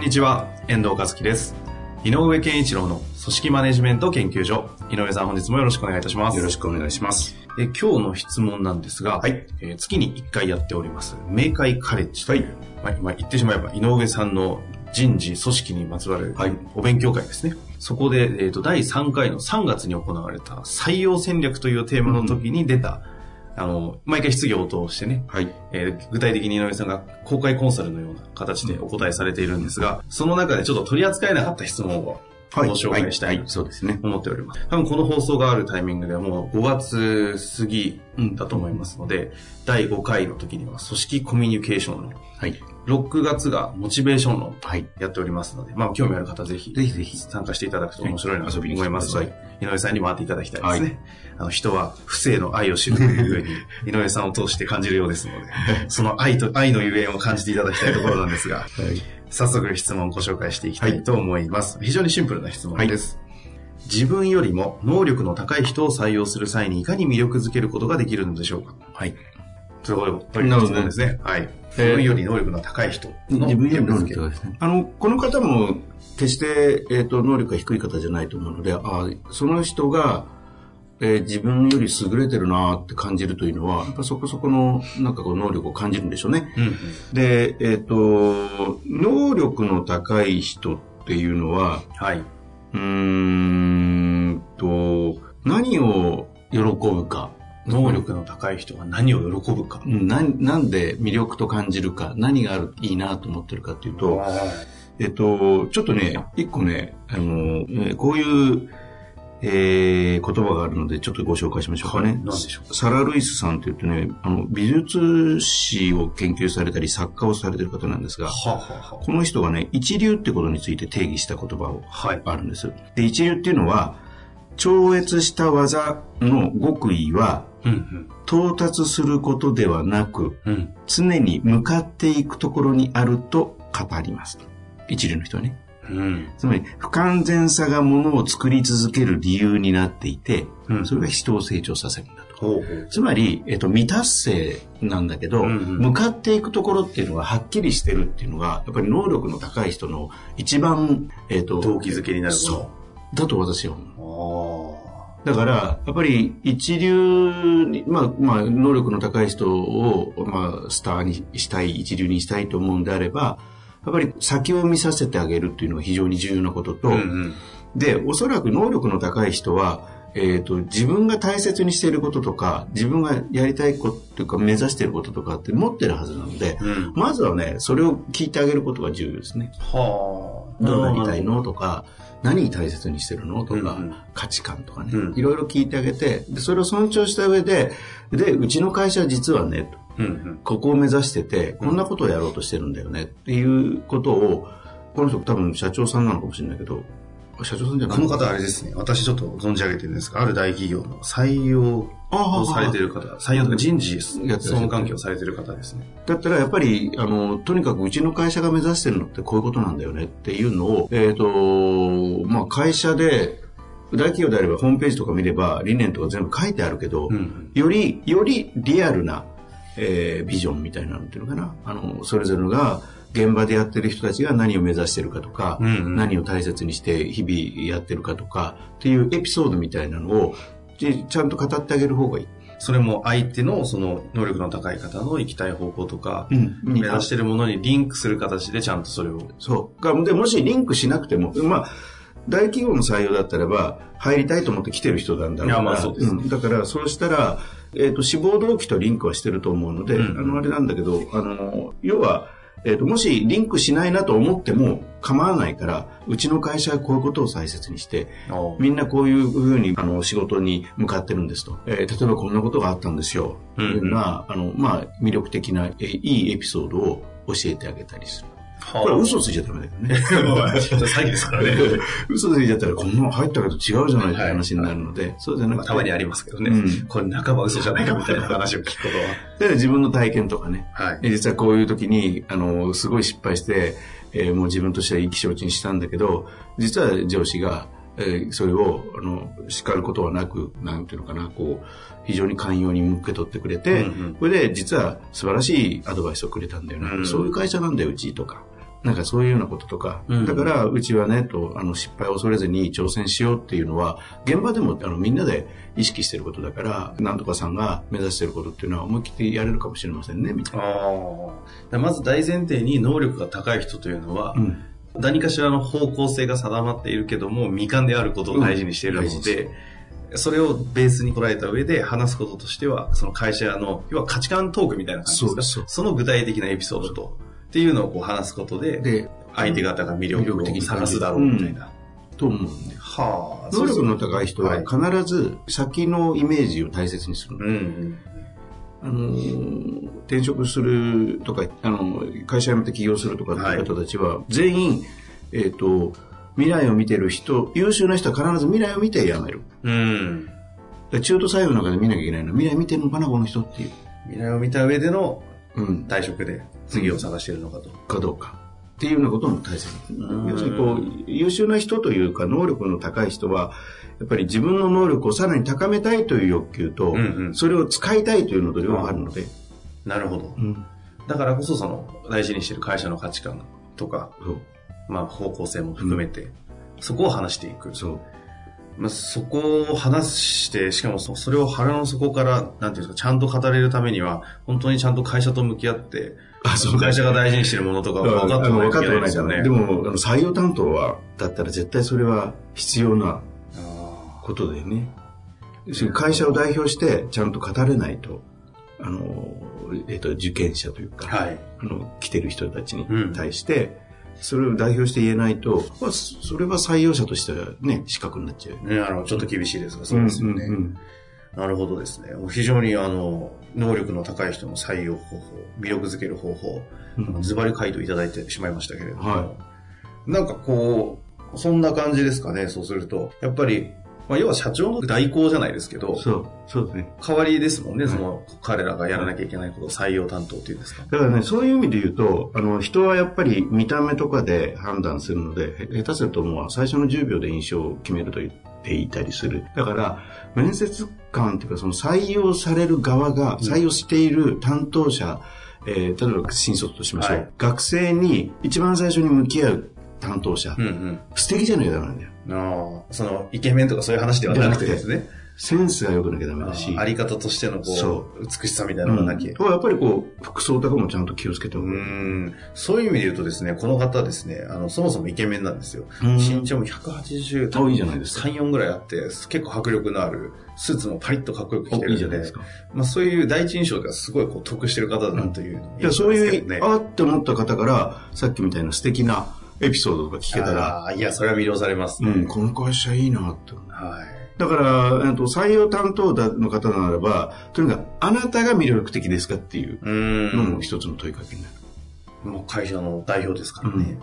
んにちは、遠藤和樹です。井上健一郎の組織マネジメント研究所。井上さん本日もよろしくお願いいたします。よろしくお願いします。え今日の質問なんですが、はいえー月に1回やっております、明快カレッジという、まあまあ言ってしまえば井上さんの人事、組織にまつわるはいお勉強会ですね。そこで、えーと第3回の3月に行われた採用戦略というテーマの時に出た、あの、毎回質疑応答をしてね、はい。えー具体的に井上さんが公開コンサルのような形でお答えされているんですが、その中でちょっと取り扱えなかった質問をご紹介したいはい、そうですね。思っております。多分この放送があるタイミングではもう5月過ぎだと思いますので、第5回の時には組織コミュニケーション論、はい。6月がモチベーション論はい。やっておりますので、まあ興味ある方ぜひぜひぜひ参加していただくと面白いなと思いますので井上さんに回っていただきたいですね。はいあの人は不正の愛を知るというふうに井上さんを通して感じるようですので、その愛と、愛のゆえんを感じていただきたいところなんですが、はい。早速質問をご紹介していきたいと思います。非常にシンプルな質問です。自分よりも能力の高い人を採用する際にいかに魅力づけることができるのでしょうか？はい。すごい、という質問ですね。はい。自分より能力の高い人の自分より能力がですね。あの、この方も、決して、えっ、と、能力が低い方じゃないと思うので、あその人が、えー自分より優れてるなって感じるというのは、やっぱそこそこの、なんかこう、能力を感じるんでしょうね。うんうんで、えっ、と、能力の高い人っていうのは、はい。うーんと、何を喜ぶか。能力の高い人が何を喜ぶか。うんなんなんで魅力と感じるか、何があるいいなと思ってるかっていうと、えっと、ちょっとね、一個ね、あの、えーこういう、えー言葉があるので、ちょっとご紹介しましょうかね。はいしょう？サラ・ルイスさんってね、あの、美術史を研究されたり、作家をされてる方なんですが、はあ、はあはこの人がね、一流ってことについて定義した言葉をあ、はい。あるんです。で、一流っていうのは、超越した技の極意は、うん到達することではなく、うん。うん。常に向かっていくところにあると語ります。一流の人はね。うん。つまり、不完全さがものを作り続ける理由になっていて、うんそれが人を成長させるんだと。つまり、えっと、未達成なんだけど、うんうん向かっていくところっていうのがはっきりしてるっていうのが、やっぱり能力の高い人の一番、えっと、動機づけになるそう。だと私は思う。あだから、やっぱり一流に、まあ、まあ、能力の高い人を、まあ、スターにしたい、一流にしたいと思うんであれば、やっぱり先を見させてあげるっていうのが非常に重要なことと、あ。うんうん。で、おそらく能力の高い人は、えっ、と、自分が大切にしていることとか、自分がやりたいことというか、目指していることとかって持ってるはずなので、うん。まずはね、それを聞いてあげることが重要ですね。はあ。どうなりたいの？とか、何に大切にしてるの？とか、うんうん。価値観とかね、うん。いろいろ聞いてあげて、で、それを尊重した上で、で、うちの会社は実はね、と。うんうん。ここを目指してて、こんなことをやろうとしてるんだよねっていうことを、この人多分社長さんなのかもしれないけど、社長さんじゃない。この方あれですね、私ちょっと存じ上げてるんですが、ある大企業の採用をされてる方、採用とか人事、総務関係をされてる方ですね。だったらやっぱり、あの、とにかくうちの会社が目指してるのってこういうことなんだよねっていうのを、えっ、と、まあ会社で、大企業であればホームページとか見れば理念とか全部書いてあるけど、うんより、よりリアルな、えービジョンみたいなのっていうのかな。あの、それぞれが現場でやってる人たちが何を目指してるかとか、うんうん何を大切にして日々やってるかとかっていうエピソードみたいなのをちちゃんと語ってあげる方がいい。それも相手のその能力の高い方の行きたい方向とか、うん目指してるものにリンクする形でちゃんとそれを。そう。がで、もしリンクしなくても、まあ、大企業の採用だったらば、入りたいと思って来てる人なんだろうから。いやまあそうですんだから、そうしたら、えっ、と、志望動機とリンクはしてると思うので、うんあの、あれなんだけど、あの、要は、えっ、と、もしリンクしないなと思っても構わないから、うちの会社はこういうことを大切にして、みんなこういうふうに、あの、仕事に向かってるんですと。えー例えばこんなことがあったんですよ。うんというような、あの、まあ、魅力的な、えーいいエピソードを教えてあげたりする。これ嘘ついちゃダメだよね。詐欺ですからね。嘘ついちゃったら、こんなの入ったけど違うじゃないって話になるので、そうじゃなくて。たまにありますけどね。うんこれ半ば嘘じゃないかみたいな話を聞くことは。で自分の体験とかね、はいえ実はこういう時に、あの、すごい失敗して、えーもう自分としては意気消沈したんだけど、実は上司が、えーそれを、あの、叱ることはなく、なんていうのかな、こう、非常に寛容に受け取ってくれて、うんうんこれで実は素晴らしいアドバイスをくれたんだよな、うんそういう会社なんだよ、うちとか。なんかそういうようなこととか、うん。だからうちはね、と、あの、失敗を恐れずに挑戦しようっていうのは、現場でもあのみんなで意識してることだから、なんとかさんが目指してることっていうのは思い切ってやれるかもしれませんね、みたいな。ああ。まず大前提に能力が高い人というのは、うん。何かしらの方向性が定まっているけども、未完であることを大事にしているのうん。それをベースに捉えた上で話すこととしては、その会社の、要は価値観トークみたいな感じですか？そうそうの具体的なエピソードと、っていうのをこう話すことで、で、相手方が魅力を探すだろうみたいな。と思うんで。はあ。能力の高い人ははい必ず先のイメージを大切にするの。うんうん。あのー転職するとか、あの、会社辞めて起業するとかっていう方たちは、全員、えっ、と、未来を見てる人、優秀な人は必ず未来を見て辞める。うん。で中途採用の中で見なきゃいけないのは、未来見てるのかな、この人っていう。未来を見た上でのうん。退職で次を探しているのかと。かどうか。っていうようなことも大切うん要するにこう、優秀な人というか、能力の高い人は、やっぱり自分の能力をさらに高めたいという欲求と、うんうんそれを使いたいというのと両方あるので、なるほど。うんだからこそその大事にしている会社の価値観とか。まあ方向性も含めて、そこを話していく。そう。まあ、そこを話して、しかもそそれを腹の底から、なんていうんですか、ちゃんと語れるためには、本当にちゃんと会社と向き合って、あそう会社が大事にしているものとかを分かってないといけないですよね。でも、採用担当は、だったら絶対それは必要なあことだよね。会社を代表してちゃんと語れないと、あの、えっ、と、受験者というか、ーはい。あの、来てる人たちにうん対して、それを代表して言えないと、まあ、そそれは採用者としてはね、資格になっちゃう。ね、あの、ちょっと厳しいですが、そうですよね。んんなるほどですね。非常に、あの、能力の高い人の採用方法、魅力づける方法、うんズバリ回答いただいてしまいましたけれども、はなんかこう、そんな感じですかね、そうすると。やっぱり、まあ、要は社長の代行じゃないですけど、そう、そうですね。代わりですもんね、はいその、彼らがやらなきゃいけないこと、採用担当っていうんですか。だからね、そういう意味で言うと、あの、人はやっぱり見た目とかで判断するので、へ下手するともう最初の10秒で印象を決めると言っていたりする。だから、面接官っていうか、その採用される側が、採用している担当者、えー例えば新卒としましょう、はい学生に一番最初に向き合う担当者、うんうん。素敵じゃなきゃダメなんだよ。ああ、その、イケメンとかそういう話ではなくてですね。センスが良くなきゃダメだし。あり方としてのこ、そう美しさみたいなのがなきゃ。うんやっぱりこう、服装とかもちゃんと気をつけておうく。んそういう意味で言うとですね、この方ですね、あの、そもそもイケメンなんですよ。うん身長も180、あいいじゃないですか3、4ぐらいあって、結構迫力のある、スーツもパリッとかっこよく着ておるんいいじゃないですか。まあそういう第一印象がすごいこう得してる方だなというのをいや、そういう、ね。あって思った方から、さっきみたいな素敵なエピソードとか聞けたら、いや、それは魅了されますね。うん、この会社いいなって。はい。だから、えっと採用担当の方ならば、とにかく、あなたが魅力的ですかっていううのもん。一つの問いかけになる。もう会社の代表ですからね。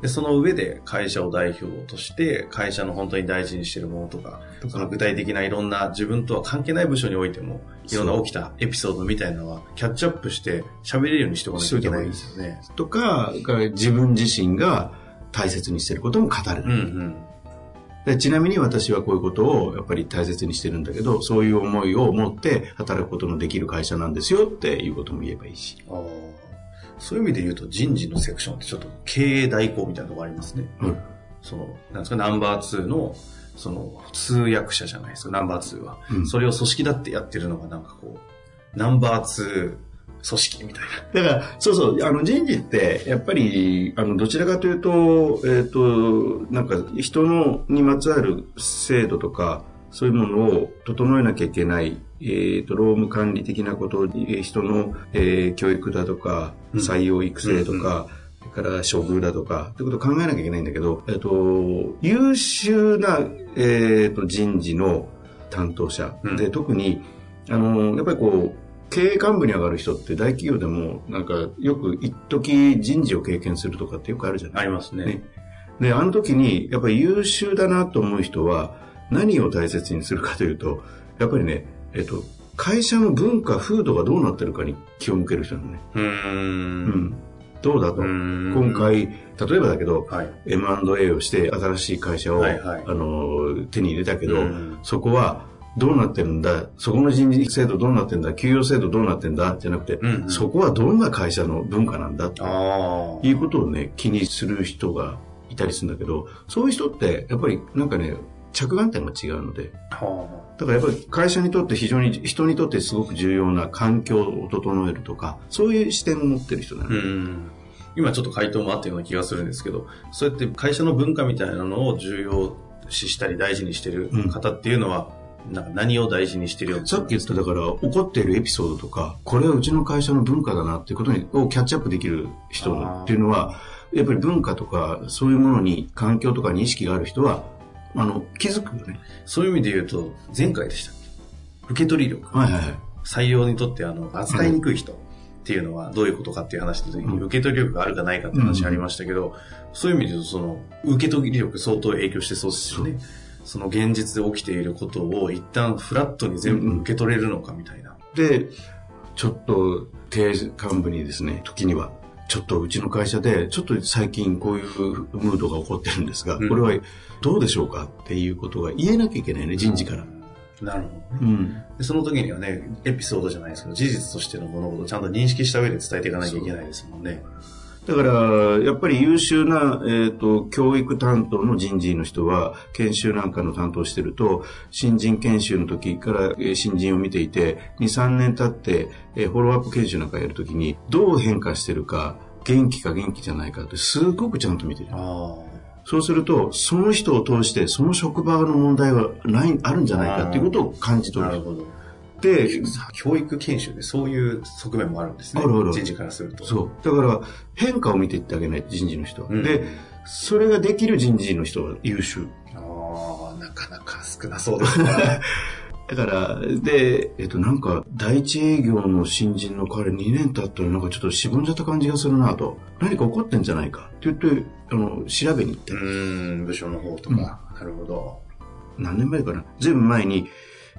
で、その上で会社を代表として、会社の本当に大事にしているものとか、その具体的ないろんな自分とは関係ない部署においても、いろんな起きたエピソードみたいなのは、キャッチアップして喋れるようにしておかなきゃいけないんですよね。とか、自分自身が大切にしていることも語る。うんうん。でちなみに私はこういうことをやっぱり大切にしてるんだけど、そういう思いを持って働くことのできる会社なんですよっていうことも言えばいいし。そういう意味で言うと人事のセクションってちょっと経営代行みたいなところありますね。うん。その、なんですか、ナンバー2の、その、通訳者じゃないですか、ナンバー2は。うんそれを組織だってやってるのがなんかこう、ナンバー2組織みたいな。だから、そうそう、あの人事って、やっぱり、あの、どちらかというと、えっ、と、なんか、人の、にまつわる制度とか、そういうものを整えなきゃいけない、えっ、と、労務管理的なこと、えー人の、えー教育だとか、うん。採用育成とか、それから処遇だとか、ってことを考えなきゃいけないんだけど、えっ、と、優秀な、えっ、と、人事の担当者、うん。で、特に、あの、やっぱりこう、経営幹部に上がる人って大企業でも、なんかよく一時人事を経験するとかってよくあるじゃないありますね。ね。で、あの時に、やっぱり優秀だなと思う人は、何を大切にするかというと、やっぱりね、えっと、会社の文化、風土がどうなってるかに気を向ける人なのね。うー。うんん。どうだと。ん今、回、例えばだけど、はい。M&A をして新しい会社を、はいはいあの手に入れたけど、うんそこはどうなってるんだそこの人事制度どうなってんだ給与制度どうなってんだじゃなくて、うんうんそこはどんな会社の文化なんだと。いうことをね気にする人がいたりするんだけどそういう人ってやっぱりなんかね着眼点が違うのではだからやっぱり会社にとって非常に人にとってすごく重要な環境を整えるとかそういう視点を持ってる人なあ。の、うん。今ちょっと回答もあったような気がするんですけど、そうやって会社の文化みたいなのを重要視したり大事にしてる方っていうのは、なんか何を大事にしてるよさっき言っただから怒っているエピソードとかこれはうちの会社の文化だなっていうことにをキャッチアップできる人っていうのはやっぱり文化とかそういうものに環境とかに意識がある人はあの気づくよね。そういう意味で言うと、前回でした。っけ受け取り力。はいはいはい。採用にとってあの扱いにくい人っていうのはどういうことかっていう話の時にうん。受け取り力があるかないかって話ありましたけど、そういう意味で言うとその受け取り力相当影響してそうですよね。その現実で起きていることを一旦フラットに全部受け取れるのかみたいな。でちょっと低幹部にですね時にはちょっとうちの会社でちょっと最近こういうムードが起こってるんですが、うんこれはどうでしょうかっていうことが言えなきゃいけないね人事から、なるほどね。うんでその時にはね、エピソードじゃないですけど、事実としての物事をちゃんと認識した上で伝えていかなきゃいけないですもんね。だから、やっぱり優秀な、えっ、と、教育担当の人事の人は、研修なんかの担当してると、新人研修の時から、えー新人を見ていて、2、3年経って、えーフォローアップ研修なんかやるときに、どう変化してるか、元気か元気じゃないかって、すごくちゃんと見てる。あそうすると、その人を通して、その職場の問題はない、あるんじゃないかっていうことを感じあ、取る。なるほど。で、教育研修でそういう側面もあるんですね。あるある人事からすると。そう。だから、変化を見ていってあげない、人事の人は。うんで、それができる人事の人は優秀。ああ、なかなか少なそうですね。だから、で、えっと、なんか、第一営業の新人の彼2年経ったらなんかちょっとしぼんじゃった感じがするなと。何か起こってんじゃないかって言って、あの、調べに行って。うーん、部署の方とか。なるほど。何年前かなずいぶん前に、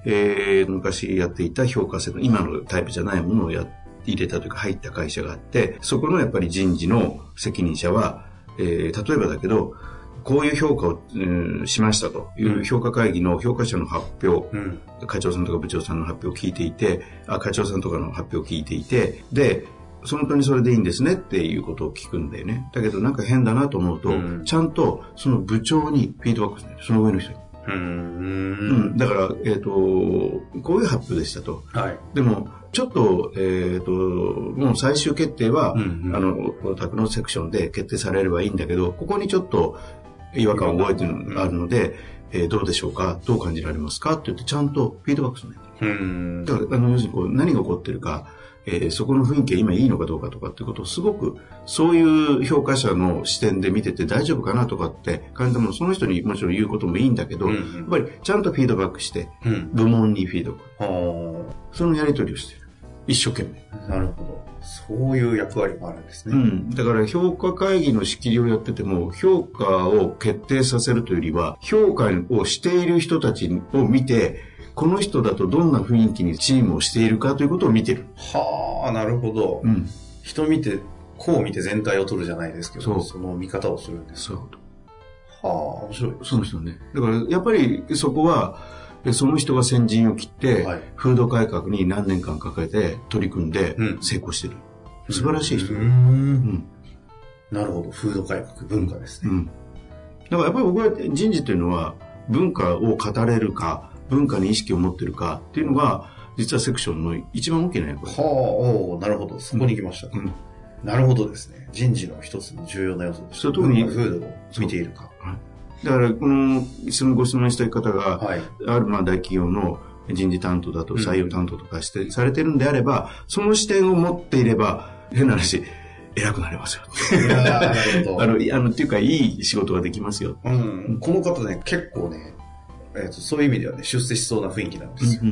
えー、昔やっていた評価制度、今のタイプじゃないものをや入れたというか入った会社があって、そこのやっぱり人事の責任者は、えー、例えばだけど、こういう評価を、うんしましたという評価会議の評価者の発表、うん。課長さんとか部長さんの発表を聞いていて、あ、課長さんとかの発表を聞いていて、で、本当にそれでいいんですねっていうことを聞くんだよね。だけどなんか変だなと思うと、うんちゃんとその部長にフィードバックするその上の人に。うん。ん、だから、えっ、と、こういう発表でしたと。はい。でも、ちょっと、えっ、と、もう最終決定は、うんうん。あの、この宅のセクションで決定されればいいんだけど、ここにちょっと違和感を覚えてるのがあるので、えーどうでしょうか？どう感じられますか？って言って、ちゃんとフィードバックするんだようーん。だから、あの、要するにこう、何が起こってるか、えーそこの雰囲気が今いいのかどうかとかっていうことをすごく、そういう評価者の視点で見てて大丈夫かなとかって感じたもの、その人にもちろん言うこともいいんだけど、うんやっぱりちゃんとフィードバックして、うん。部門にフィードバック。はそのやり取りをしている。一生懸命。あ。なるほど。そういう役割もあるんですね。うん。だから評価会議の仕切りをやってても、評価を決定させるというよりは、評価をしている人たちを見て、この人だとどんな雰囲気にチームをしているかということを見てる。はあ、なるほど。うん。人見て、こう見て全体を取るじゃないですけど、その見方をするんです。そう。はあ、面白い。その人ね。だから、やっぱりそこは、えその人が先陣を切って、はい風土改革に何年間かけて取り組んでうん成功してる。素晴らしい人。うんん。なるほど。風土改革、文化ですね。うん。だからやっぱり僕は人事というのは文化を語れるか、文化に意識を持ってるかっていうのが、実はセクションの一番大きな役割。はあ、おうなるほど。そこに行きました。うんなるほどですね。人事の一つの重要な要素として、特に風土を見ているか。だから、この、ご質問したい方が、はい。あるまあ大企業の人事担当だとうん採用担当とかして、されてるんであれば、その視点を持っていれば、変な話、偉くなれますよ。いやーなるほど あの、いあの、っていうか、いい仕事ができますよ。うん、この方ね、結構ね、えーと、そういう意味ではね、出世しそうな雰囲気なんですよ。うん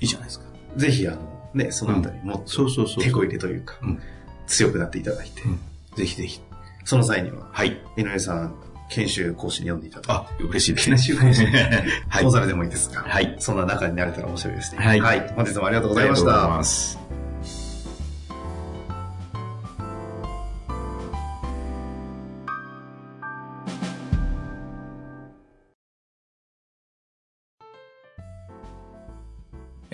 いいじゃないですか。ぜひ、あの、ね、そのあたりもっと。手こ入れというか、うん強くなっていただいて、うんぜひぜひ。その際には、はい。井上さん、研修講師に読んでいただいて、あ、嬉しいです研ね。修講師、はい講座でもいいですが、はい。そんな中になれたら面白いですね。はい本日もありがとうございましありがとうございた。ます。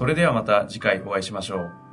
それではまた次回お会いしましょう。